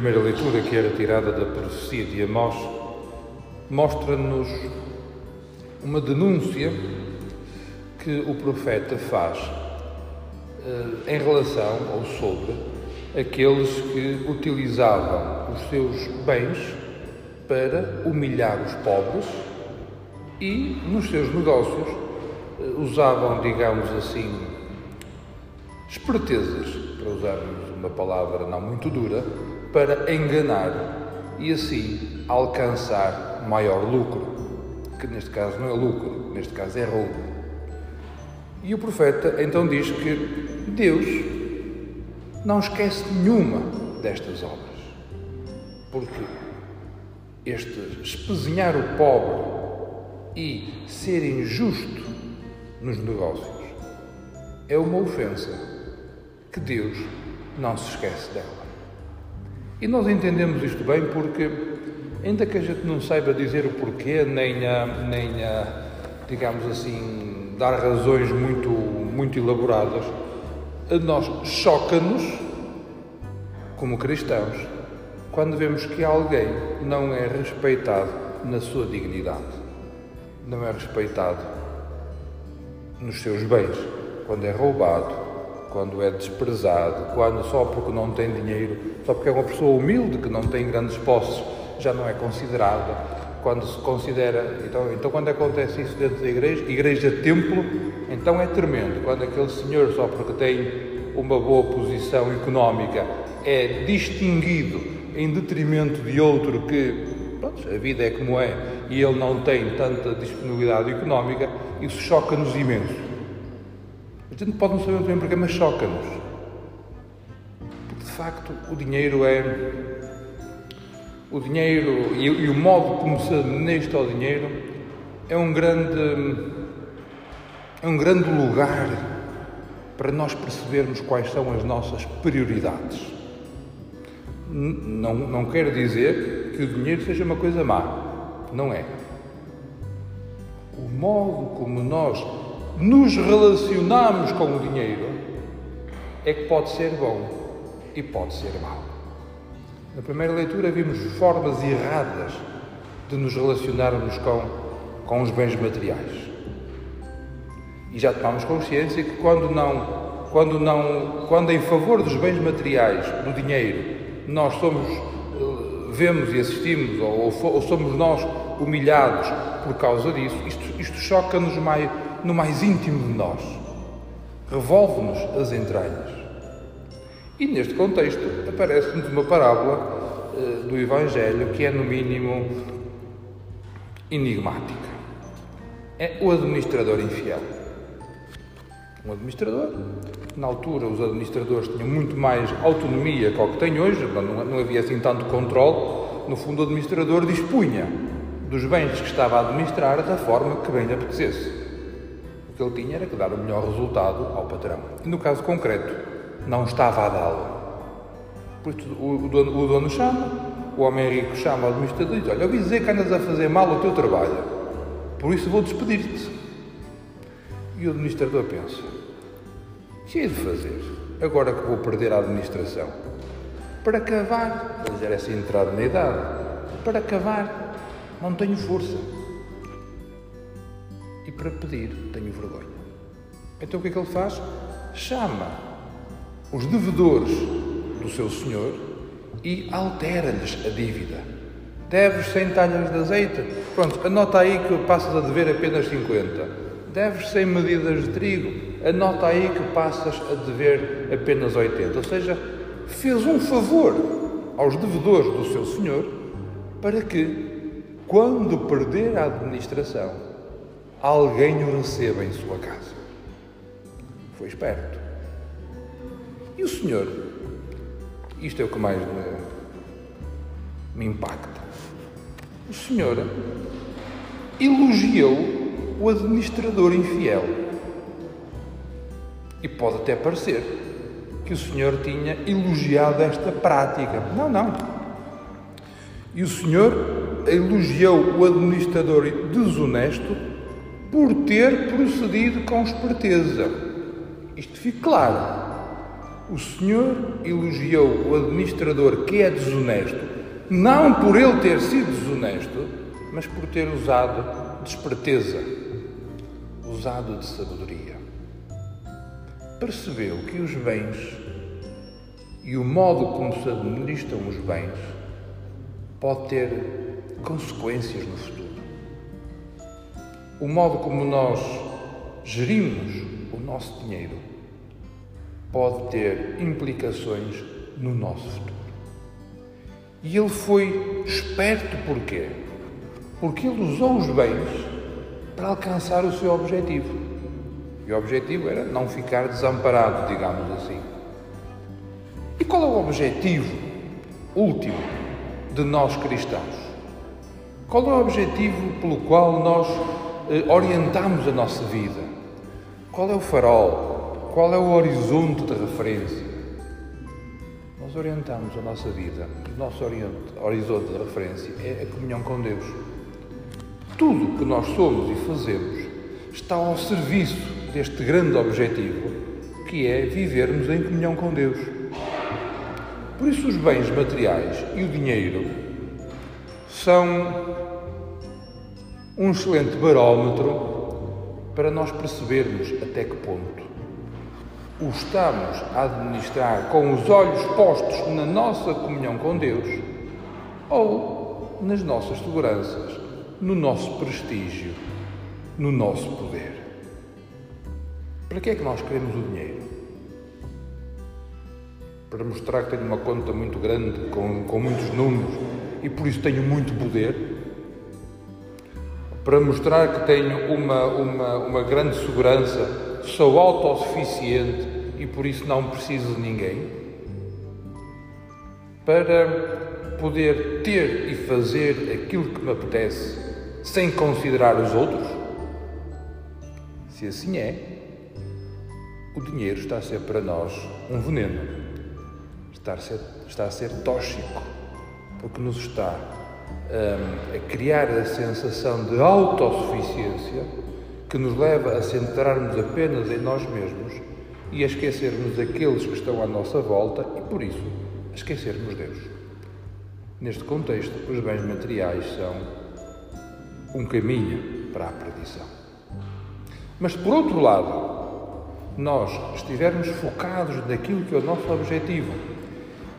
primeira leitura, que era tirada da profecia de Amós, mostra-nos uma denúncia que o profeta faz eh, em relação ou sobre aqueles que utilizavam os seus bens para humilhar os pobres e nos seus negócios eh, usavam, digamos assim, espertezas, para usarmos uma palavra não muito dura, para enganar e assim alcançar maior lucro, que neste caso não é lucro, neste caso é roubo. E o profeta então diz que Deus não esquece nenhuma destas obras, porque este espezinhar o pobre e ser injusto nos negócios é uma ofensa que Deus não se esquece dela. E nós entendemos isto bem porque, ainda que a gente não saiba dizer o porquê, nem a, nem a digamos assim, dar razões muito, muito elaboradas, nós choca-nos, como cristãos, quando vemos que alguém não é respeitado na sua dignidade, não é respeitado nos seus bens, quando é roubado, quando é desprezado, quando só porque não tem dinheiro, só porque é uma pessoa humilde que não tem grandes posses, já não é considerada. Quando se considera, então, então quando acontece isso dentro da igreja, igreja-templo, então é tremendo. Quando aquele senhor, só porque tem uma boa posição económica, é distinguido em detrimento de outro que, pronto, a vida é como é e ele não tem tanta disponibilidade económica, isso choca-nos imenso. A gente pode não saber muito bem porque, mas choca-nos. Porque de facto o dinheiro é. O dinheiro e, e o modo como se administra o dinheiro é um grande. É um grande lugar para nós percebermos quais são as nossas prioridades. Não, não quero dizer que o dinheiro seja uma coisa má. Não é. O modo como nós nos relacionamos com o dinheiro é que pode ser bom e pode ser mau. Na primeira leitura vimos formas erradas de nos relacionarmos com, com os bens materiais. E já tomamos consciência que quando não, quando não, quando em favor dos bens materiais, do dinheiro, nós somos, eh, vemos e assistimos, ou, ou somos nós humilhados por causa disso, isto, isto choca-nos mais, no mais íntimo de nós, revolve-nos as entranhas. E neste contexto aparece-nos uma parábola uh, do Evangelho que é, no mínimo, enigmática. É o administrador infiel. Um administrador, na altura os administradores tinham muito mais autonomia que o que têm hoje, não, não havia assim tanto controle. No fundo, o administrador dispunha dos bens que estava a administrar da forma que bem lhe apetecesse que ele tinha era que dar o melhor resultado ao patrão. E no caso concreto, não estava a dá-lo. Por isso, o, dono, o dono chama, o homem rico chama o administrador e diz: Olha, eu ouvi dizer que andas a fazer mal o teu trabalho, por isso vou despedir-te. E o administrador pensa: que é de fazer agora que vou perder a administração? Para cavar, já era assim entrado na idade, para cavar, não tenho força para pedir tenho vergonha. Então o que é que ele faz? Chama os devedores do seu senhor e altera-lhes a dívida. Deves 100 talhas de azeite? Pronto, anota aí que passas a dever apenas 50. Deves 100 medidas de trigo? Anota aí que passas a dever apenas 80. Ou seja, fez um favor aos devedores do seu senhor para que, quando perder a administração, alguém o receba em sua casa. Foi esperto. E o Senhor, isto é o que mais me, me impacta. O Senhor elogiou o administrador infiel. E pode até parecer que o Senhor tinha elogiado esta prática. Não, não. E o Senhor elogiou o administrador desonesto por ter procedido com esperteza. Isto fica claro. O Senhor elogiou o administrador que é desonesto, não por ele ter sido desonesto, mas por ter usado de esperteza, usado de sabedoria. Percebeu que os bens e o modo como se administram os bens pode ter consequências no futuro. O modo como nós gerimos o nosso dinheiro pode ter implicações no nosso futuro. E ele foi esperto porquê? Porque ele usou os bens para alcançar o seu objetivo. E o objetivo era não ficar desamparado, digamos assim. E qual é o objetivo último de nós cristãos? Qual é o objetivo pelo qual nós orientamos a nossa vida? Qual é o farol? Qual é o horizonte de referência? Nós orientamos a nossa vida, o nosso horizonte de referência é a comunhão com Deus. Tudo que nós somos e fazemos está ao serviço deste grande objetivo, que é vivermos em comunhão com Deus. Por isso, os bens materiais e o dinheiro são um excelente barómetro para nós percebermos até que ponto o estamos a administrar com os olhos postos na nossa comunhão com Deus ou nas nossas seguranças, no nosso prestígio, no nosso poder. Para que é que nós queremos o dinheiro? Para mostrar que tenho uma conta muito grande, com, com muitos números e por isso tenho muito poder? Para mostrar que tenho uma, uma, uma grande segurança, sou autossuficiente e por isso não preciso de ninguém? Para poder ter e fazer aquilo que me apetece sem considerar os outros? Se assim é, o dinheiro está a ser para nós um veneno, está a ser, está a ser tóxico porque nos está a criar a sensação de autossuficiência que nos leva a centrarmos apenas em nós mesmos e a esquecermos daqueles que estão à nossa volta e, por isso, a esquecermos Deus. Neste contexto, os bens materiais são um caminho para a perdição. Mas, por outro lado, nós estivermos focados naquilo que é o nosso objetivo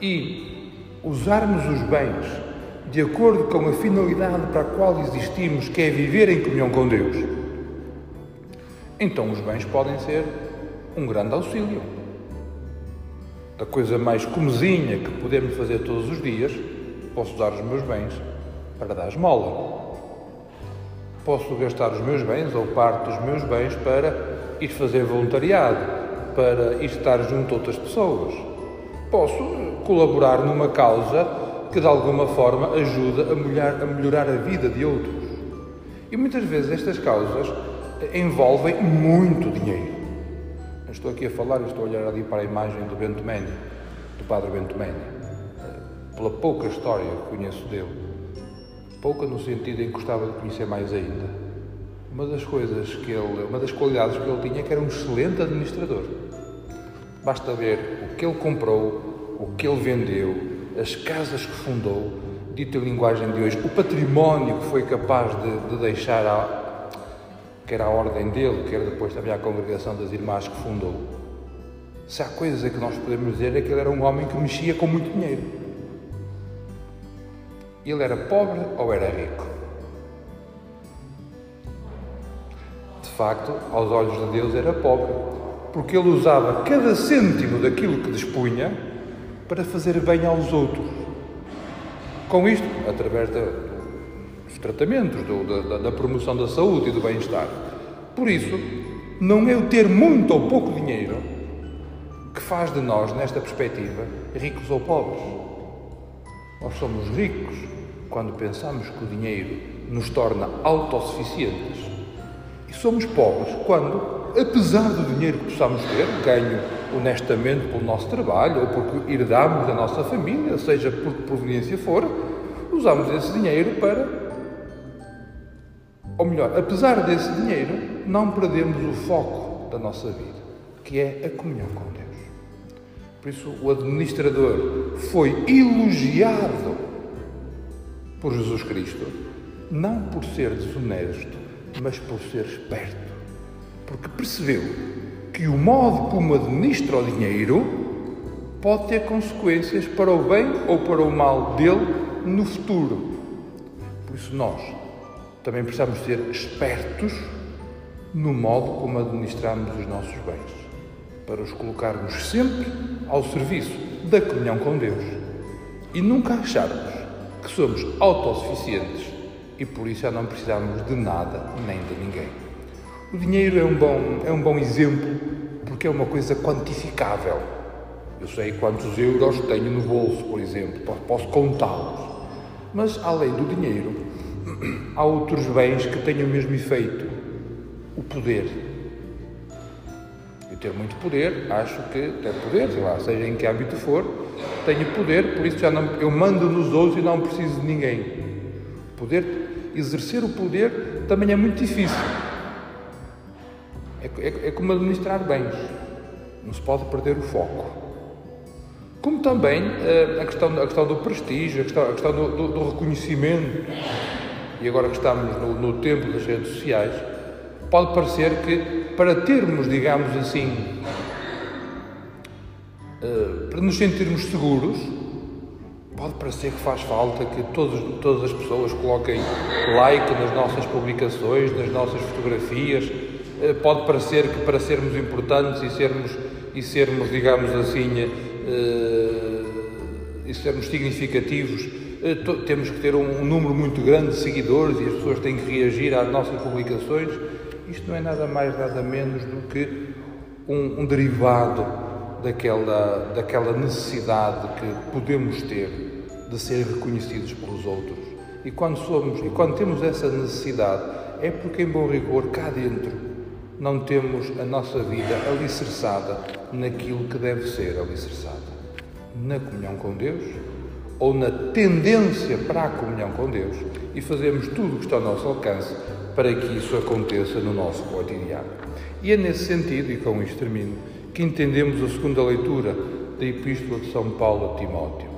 e usarmos os bens de acordo com a finalidade para a qual existimos, que é viver em comunhão com Deus, então os bens podem ser um grande auxílio. A coisa mais comezinha que podemos fazer todos os dias, posso usar os meus bens para dar esmola. Posso gastar os meus bens ou parte dos meus bens para ir fazer voluntariado, para ir estar junto a outras pessoas. Posso colaborar numa causa que de alguma forma ajuda a melhorar, a melhorar a vida de outros. E muitas vezes estas causas envolvem muito dinheiro. Eu estou aqui a falar, estou a olhar ali para a imagem do Bento Meni, do Padre Bento Meni, pela pouca história que conheço dele. Pouca no sentido em que gostava de conhecer mais ainda. Uma das coisas que ele, uma das qualidades que ele tinha é que era um excelente administrador. Basta ver o que ele comprou, o que ele vendeu, as casas que fundou, dito em linguagem de hoje, o património que foi capaz de, de deixar, à, quer à ordem dele, quer depois também à congregação das irmãs que fundou. Se há coisas que nós podemos dizer é que ele era um homem que mexia com muito dinheiro. Ele era pobre ou era rico? De facto, aos olhos de Deus era pobre, porque ele usava cada cêntimo daquilo que dispunha para fazer bem aos outros. Com isto, através de, dos tratamentos, do, da, da promoção da saúde e do bem-estar. Por isso, não é o ter muito ou pouco dinheiro que faz de nós, nesta perspectiva, ricos ou pobres. Nós somos ricos quando pensamos que o dinheiro nos torna autossuficientes e somos pobres quando apesar do dinheiro que possamos ter, ganho honestamente pelo nosso trabalho ou porque herdamos da nossa família, seja por que proveniência for, usamos esse dinheiro para. Ou melhor, apesar desse dinheiro, não perdemos o foco da nossa vida, que é a comunhão com Deus. Por isso, o administrador foi elogiado por Jesus Cristo, não por ser desonesto, mas por ser esperto. Porque percebeu que o modo como administra o dinheiro pode ter consequências para o bem ou para o mal dele no futuro. Por isso, nós também precisamos ser espertos no modo como administramos os nossos bens, para os colocarmos sempre ao serviço da comunhão com Deus e nunca acharmos que somos autossuficientes e por isso já não precisamos de nada nem de ninguém. O dinheiro é um bom, é um bom exemplo porque é uma coisa quantificável. Eu sei quantos euros tenho no bolso, por exemplo, posso contá-los. Mas além do dinheiro, há outros bens que têm o mesmo efeito: o poder. Eu ter muito poder, acho que ter poder, sei lá, seja em que âmbito for, tenho poder, por isso já não, eu mando nos outros e não preciso de ninguém. Poder, exercer o poder também é muito difícil. É, é, é como administrar bens. Não se pode perder o foco. Como também uh, a, questão, a questão do prestígio, a questão, a questão do, do, do, reconhecimento, e agora que estamos no, no tempo das redes sociais, pode parecer que para termos, digamos assim, uh, para nos sentirmos seguros, pode parecer que faz falta que todos, todas as pessoas coloquem like nas nossas publicações, nas nossas fotografias. Uh, pode parecer que para sermos importantes e sermos, e sermos digamos assim, uh, e sermos significativos, uh, temos que ter um, um, número muito grande de seguidores e as pessoas têm que reagir às nossas publicações. Isto não é nada mais, nada menos do que um, um derivado daquela, daquela necessidade que podemos ter de ser reconhecidos pelos outros. E quando somos, e quando temos essa necessidade, é porque em bom rigor cá dentro não temos a nossa vida alicerçada naquilo que deve ser alicerçada. Na comunhão com Deus ou na tendência para a comunhão com Deus e fazemos tudo o que está ao nosso alcance para que isso aconteça no nosso cotidiano. E é nesse sentido, e com isto termino, que entendemos a segunda leitura da Epístola de São Paulo a Timóteo,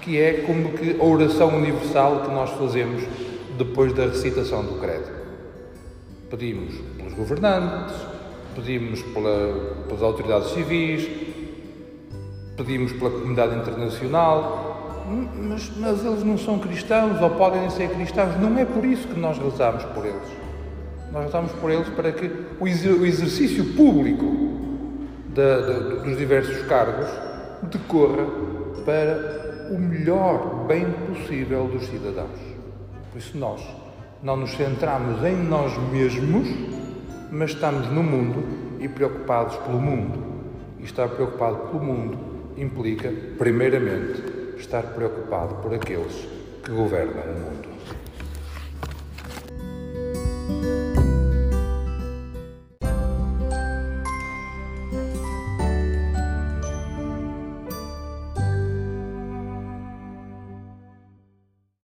que é como que a oração universal que nós fazemos depois da recitação do credo. Pedimos pelos governantes, pedimos pela, pelas autoridades civis, pedimos pela comunidade internacional, mas, mas, eles não são cristãos ou podem ser cristãos. Não é por isso que nós rezamos por eles. Nós rezamos por eles para que o exercício público dos diversos cargos decorra para o melhor bem possível dos cidadãos. Por isso, nós não nos centramos em nós mesmos, mas estamos no mundo e preocupados pelo mundo. E estar preocupado pelo mundo implica, primeiramente, estar preocupado por aqueles que governam o mundo.